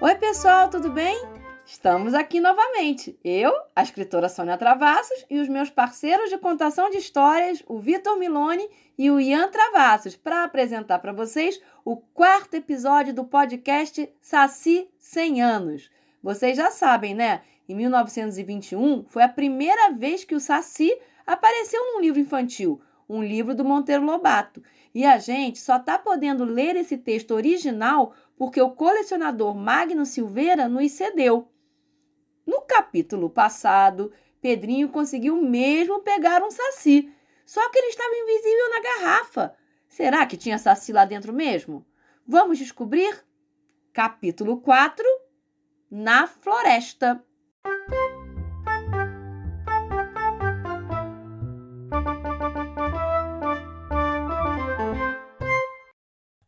Oi, pessoal, tudo bem? Estamos aqui novamente. Eu, a escritora Sônia Travassos e os meus parceiros de contação de histórias, o Vitor Milone e o Ian Travassos, para apresentar para vocês o quarto episódio do podcast Saci 100 anos. Vocês já sabem, né? Em 1921 foi a primeira vez que o Saci apareceu num livro infantil, um livro do Monteiro Lobato. E a gente só está podendo ler esse texto original porque o colecionador Magno Silveira nos cedeu. No capítulo passado, Pedrinho conseguiu mesmo pegar um saci, só que ele estava invisível na garrafa. Será que tinha saci lá dentro mesmo? Vamos descobrir? Capítulo 4 Na Floresta.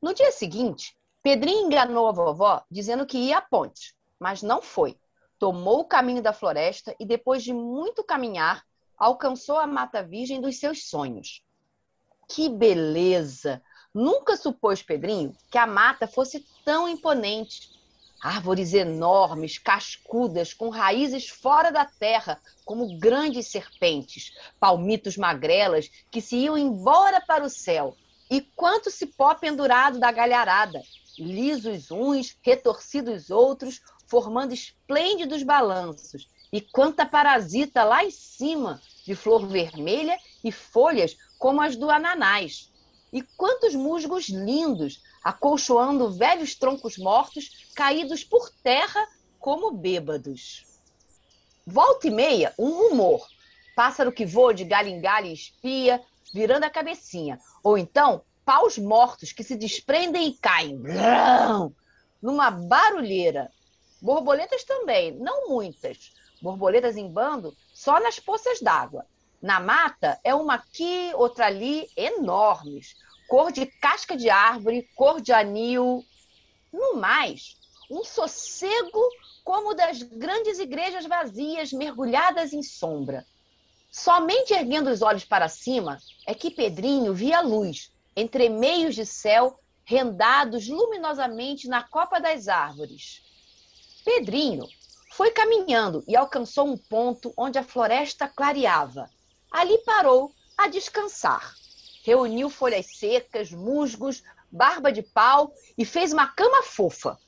No dia seguinte, Pedrinho enganou a vovó dizendo que ia à ponte, mas não foi. Tomou o caminho da floresta e, depois de muito caminhar, alcançou a mata virgem dos seus sonhos. Que beleza! Nunca supôs Pedrinho que a mata fosse tão imponente. Árvores enormes, cascudas, com raízes fora da terra, como grandes serpentes, palmitos magrelas que se iam embora para o céu, e quanto cipó pendurado da galharada, lisos uns, retorcidos outros, formando esplêndidos balanços. E quanta parasita lá em cima, de flor vermelha e folhas como as do ananás. E quantos musgos lindos, acolchoando velhos troncos mortos, caídos por terra como bêbados. Volta e meia, um rumor. Pássaro que voa de galho em galho e espia, virando a cabecinha. Ou então, paus mortos que se desprendem e caem numa barulheira. Borboletas também, não muitas. Borboletas em bando só nas poças d'água. Na mata é uma aqui, outra ali, enormes. Cor de casca de árvore, cor de anil. No mais, um sossego como das grandes igrejas vazias, mergulhadas em sombra. Somente erguendo os olhos para cima é que Pedrinho via luz, entre meios de céu rendados luminosamente na copa das árvores. Pedrinho foi caminhando e alcançou um ponto onde a floresta clareava. Ali parou a descansar. Reuniu folhas secas, musgos, barba de pau e fez uma cama fofa.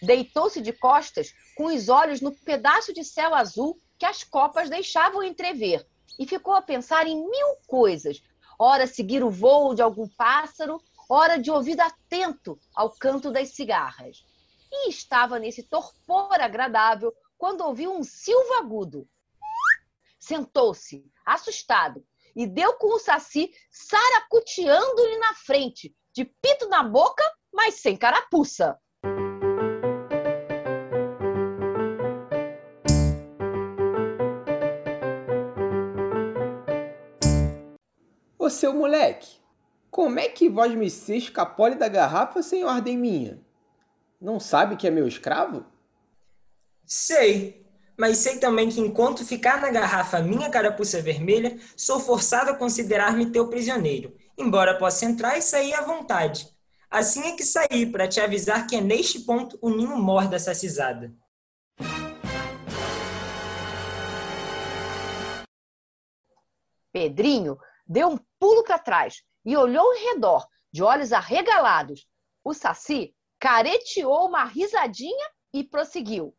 Deitou-se de costas, com os olhos no pedaço de céu azul que as copas deixavam entrever, e ficou a pensar em mil coisas ora seguir o voo de algum pássaro, ora de ouvido atento ao canto das cigarras. E estava nesse torpor agradável quando ouviu um silvo agudo. Sentou-se, assustado, e deu com o saci saracuteando-lhe na frente, de pito na boca, mas sem carapuça. Ô seu moleque, como é que vós me se escapole da garrafa sem ordem minha? Não sabe que é meu escravo? Sei, mas sei também que enquanto ficar na garrafa minha carapuça vermelha, sou forçado a considerar-me teu prisioneiro, embora possa entrar e sair à vontade. Assim é que saí para te avisar que é neste ponto o ninho mor dessa cisada. Pedrinho deu um pulo para trás e olhou em redor, de olhos arregalados. O Saci careteou uma risadinha e prosseguiu.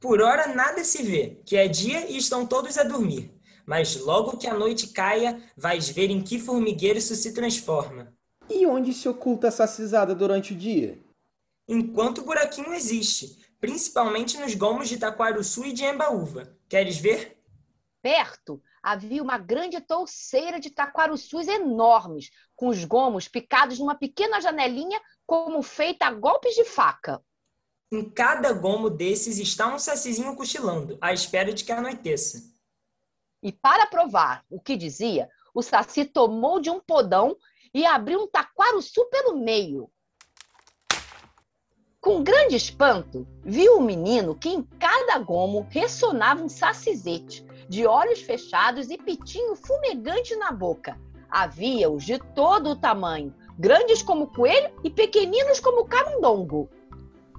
Por hora nada se vê, que é dia e estão todos a dormir. Mas logo que a noite caia, vais ver em que formigueiro isso se transforma. E onde se oculta essa cisada durante o dia? Enquanto o buraquinho existe, principalmente nos gomos de Taquaruçu e de Embaúva. Queres ver? Perto, havia uma grande touceira de taquarussus enormes, com os gomos picados numa pequena janelinha, como feita a golpes de faca. Em cada gomo desses está um sacizinho cochilando, à espera de que anoiteça. E para provar o que dizia, o saci tomou de um podão e abriu um taquarussu pelo meio. Com grande espanto, viu o menino que em cada gomo ressonava um sacizete, de olhos fechados e pitinho fumegante na boca. Havia-os de todo o tamanho, grandes como coelho e pequeninos como camundongo.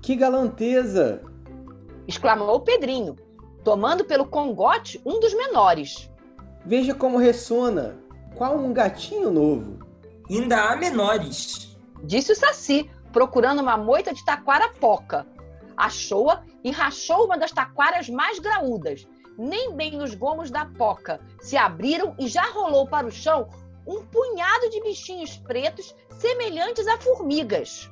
Que galanteza! exclamou o Pedrinho, tomando pelo congote um dos menores. Veja como ressona! Qual um gatinho novo! Ainda há menores, disse o Saci, procurando uma moita de taquara poca. Achou-a e rachou uma das taquaras mais graúdas. Nem bem os gomos da poca se abriram e já rolou para o chão um punhado de bichinhos pretos semelhantes a formigas.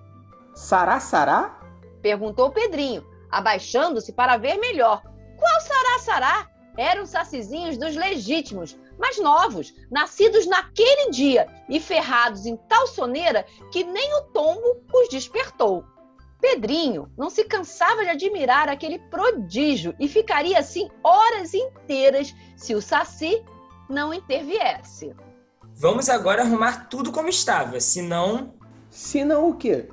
Sará, sará? Perguntou Pedrinho, abaixando-se para ver melhor. Qual sará, sará? Eram sacizinhos dos legítimos, mas novos, nascidos naquele dia e ferrados em tal soneira que nem o tombo os despertou. Pedrinho não se cansava de admirar aquele prodígio e ficaria assim horas inteiras se o Saci não interviesse. Vamos agora arrumar tudo como estava, senão. Senão o quê?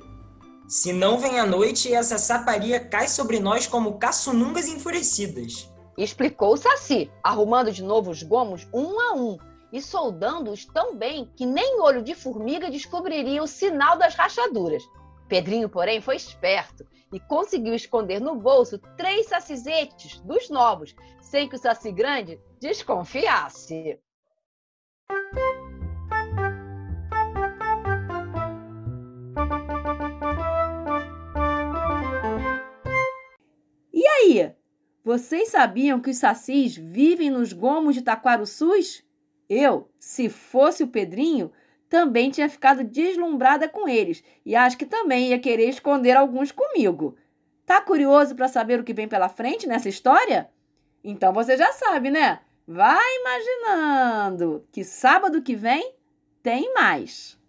Senão vem a noite e essa saparia cai sobre nós como caçunungas enfurecidas. Explicou o Saci, arrumando de novo os gomos um a um e soldando-os tão bem que nem olho de formiga descobriria o sinal das rachaduras. Pedrinho, porém, foi esperto e conseguiu esconder no bolso três sacizetes dos novos, sem que o Saci Grande desconfiasse. E aí? Vocês sabiam que os sacis vivem nos gomos de Taquaruçus? Eu, se fosse o Pedrinho, também tinha ficado deslumbrada com eles e acho que também ia querer esconder alguns comigo. Tá curioso para saber o que vem pela frente nessa história? Então você já sabe, né? Vai imaginando que sábado que vem tem mais.